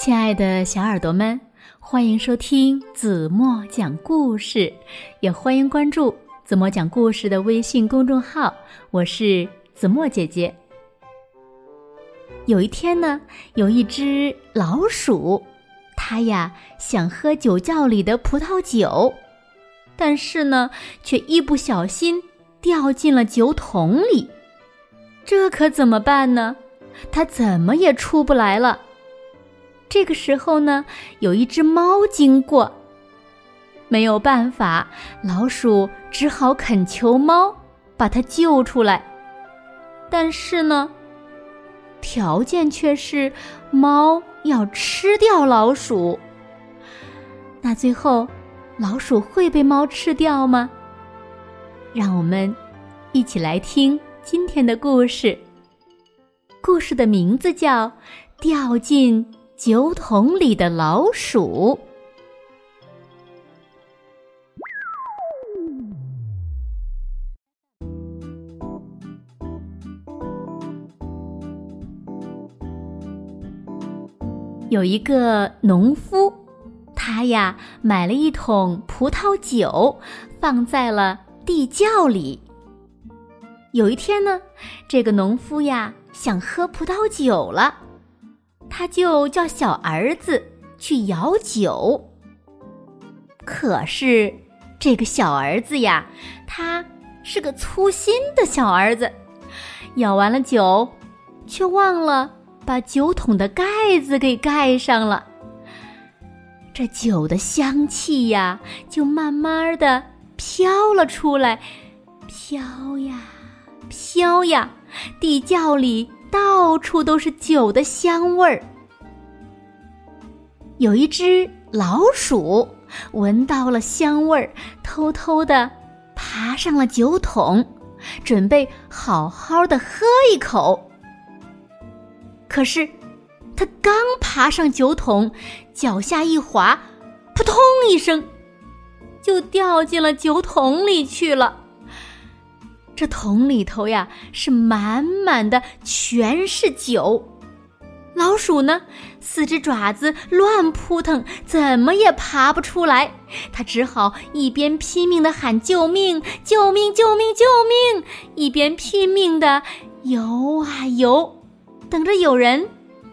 亲爱的小耳朵们，欢迎收听子墨讲故事，也欢迎关注子墨讲故事的微信公众号。我是子墨姐姐。有一天呢，有一只老鼠，它呀想喝酒窖里的葡萄酒，但是呢，却一不小心掉进了酒桶里。这可怎么办呢？它怎么也出不来了。这个时候呢，有一只猫经过。没有办法，老鼠只好恳求猫把它救出来。但是呢，条件却是猫要吃掉老鼠。那最后，老鼠会被猫吃掉吗？让我们一起来听今天的故事。故事的名字叫《掉进》。酒桶里的老鼠。有一个农夫，他呀买了一桶葡萄酒，放在了地窖里。有一天呢，这个农夫呀想喝葡萄酒了。他就叫小儿子去舀酒。可是这个小儿子呀，他是个粗心的小儿子，舀完了酒，却忘了把酒桶的盖子给盖上了。这酒的香气呀，就慢慢的飘了出来，飘呀飘呀，地窖里。到处都是酒的香味儿。有一只老鼠闻到了香味儿，偷偷的爬上了酒桶，准备好好的喝一口。可是，它刚爬上酒桶，脚下一滑，扑通一声，就掉进了酒桶里去了。这桶里头呀，是满满的，全是酒。老鼠呢，四只爪子乱扑腾，怎么也爬不出来。它只好一边拼命的喊救命、救命、救命、救命，一边拼命的游啊游，等着有人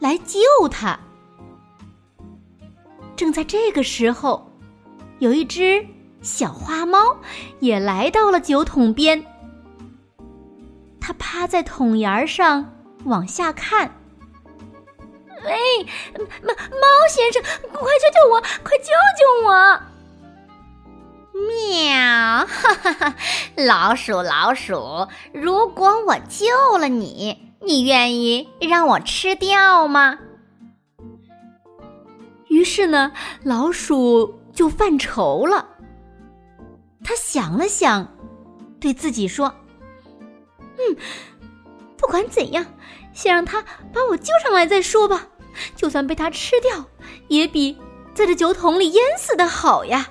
来救它。正在这个时候，有一只小花猫也来到了酒桶边。他趴在桶沿上往下看。喂，猫猫先生，快救救我！快救救我！喵！哈哈哈！老鼠，老鼠，如果我救了你，你愿意让我吃掉吗？于是呢，老鼠就犯愁了。他想了想，对自己说。嗯，不管怎样，先让他把我救上来再说吧。就算被他吃掉，也比在这酒桶里淹死的好呀。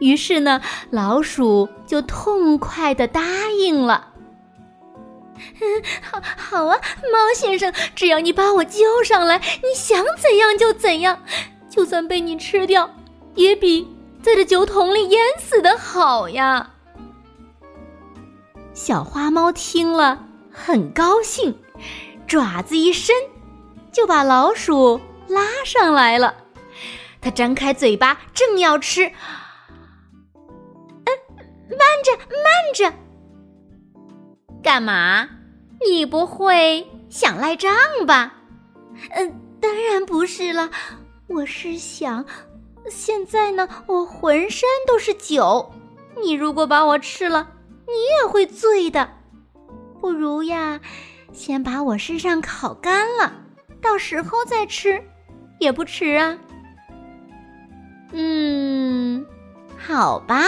于是呢，老鼠就痛快的答应了。好，好啊，猫先生，只要你把我救上来，你想怎样就怎样。就算被你吃掉，也比在这酒桶里淹死的好呀。小花猫听了很高兴，爪子一伸，就把老鼠拉上来了。它张开嘴巴，正要吃，嗯，慢着，慢着，干嘛？你不会想赖账吧？嗯，当然不是了。我是想，现在呢，我浑身都是酒，你如果把我吃了。你也会醉的，不如呀，先把我身上烤干了，到时候再吃，也不迟啊。嗯，好吧。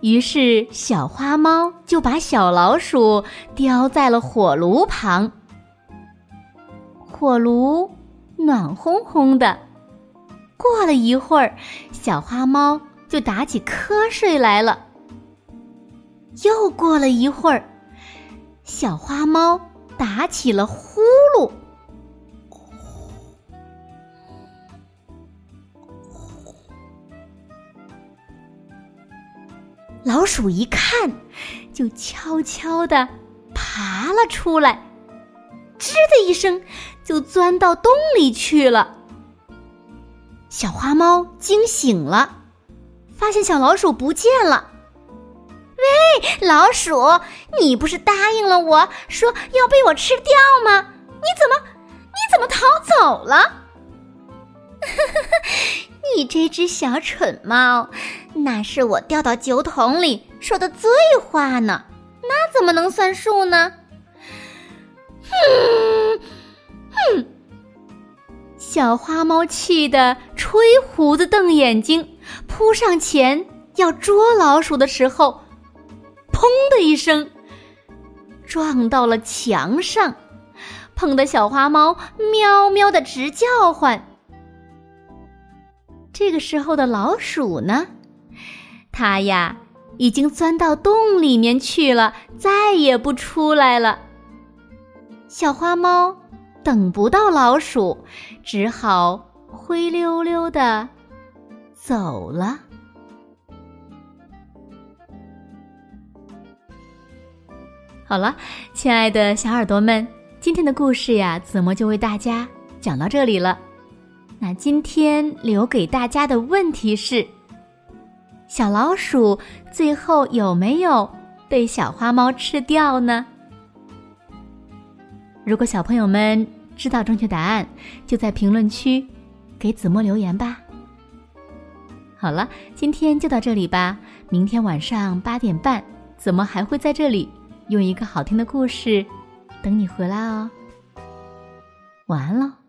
于是小花猫就把小老鼠叼在了火炉旁，火炉暖烘烘的。过了一会儿，小花猫就打起瞌睡来了。又过了一会儿小花猫打起了呼噜。老鼠一看就悄悄地爬了出来吱的一声就钻到洞里去了。小花猫惊醒了发现小老鼠不见了。喂，老鼠，你不是答应了我说要被我吃掉吗？你怎么，你怎么逃走了？你这只小蠢猫，那是我掉到酒桶里说的醉话呢，那怎么能算数呢？哼，哼！小花猫气得吹胡子瞪眼睛，扑上前要捉老鼠的时候，砰的一声，撞到了墙上，碰得小花猫喵喵的直叫唤。这个时候的老鼠呢，它呀已经钻到洞里面去了，再也不出来了。小花猫等不到老鼠，只好灰溜溜的走了。好了，亲爱的小耳朵们，今天的故事呀，子墨就为大家讲到这里了。那今天留给大家的问题是：小老鼠最后有没有被小花猫吃掉呢？如果小朋友们知道正确答案，就在评论区给子墨留言吧。好了，今天就到这里吧。明天晚上八点半，子墨还会在这里用一个好听的故事等你回来哦。晚安了。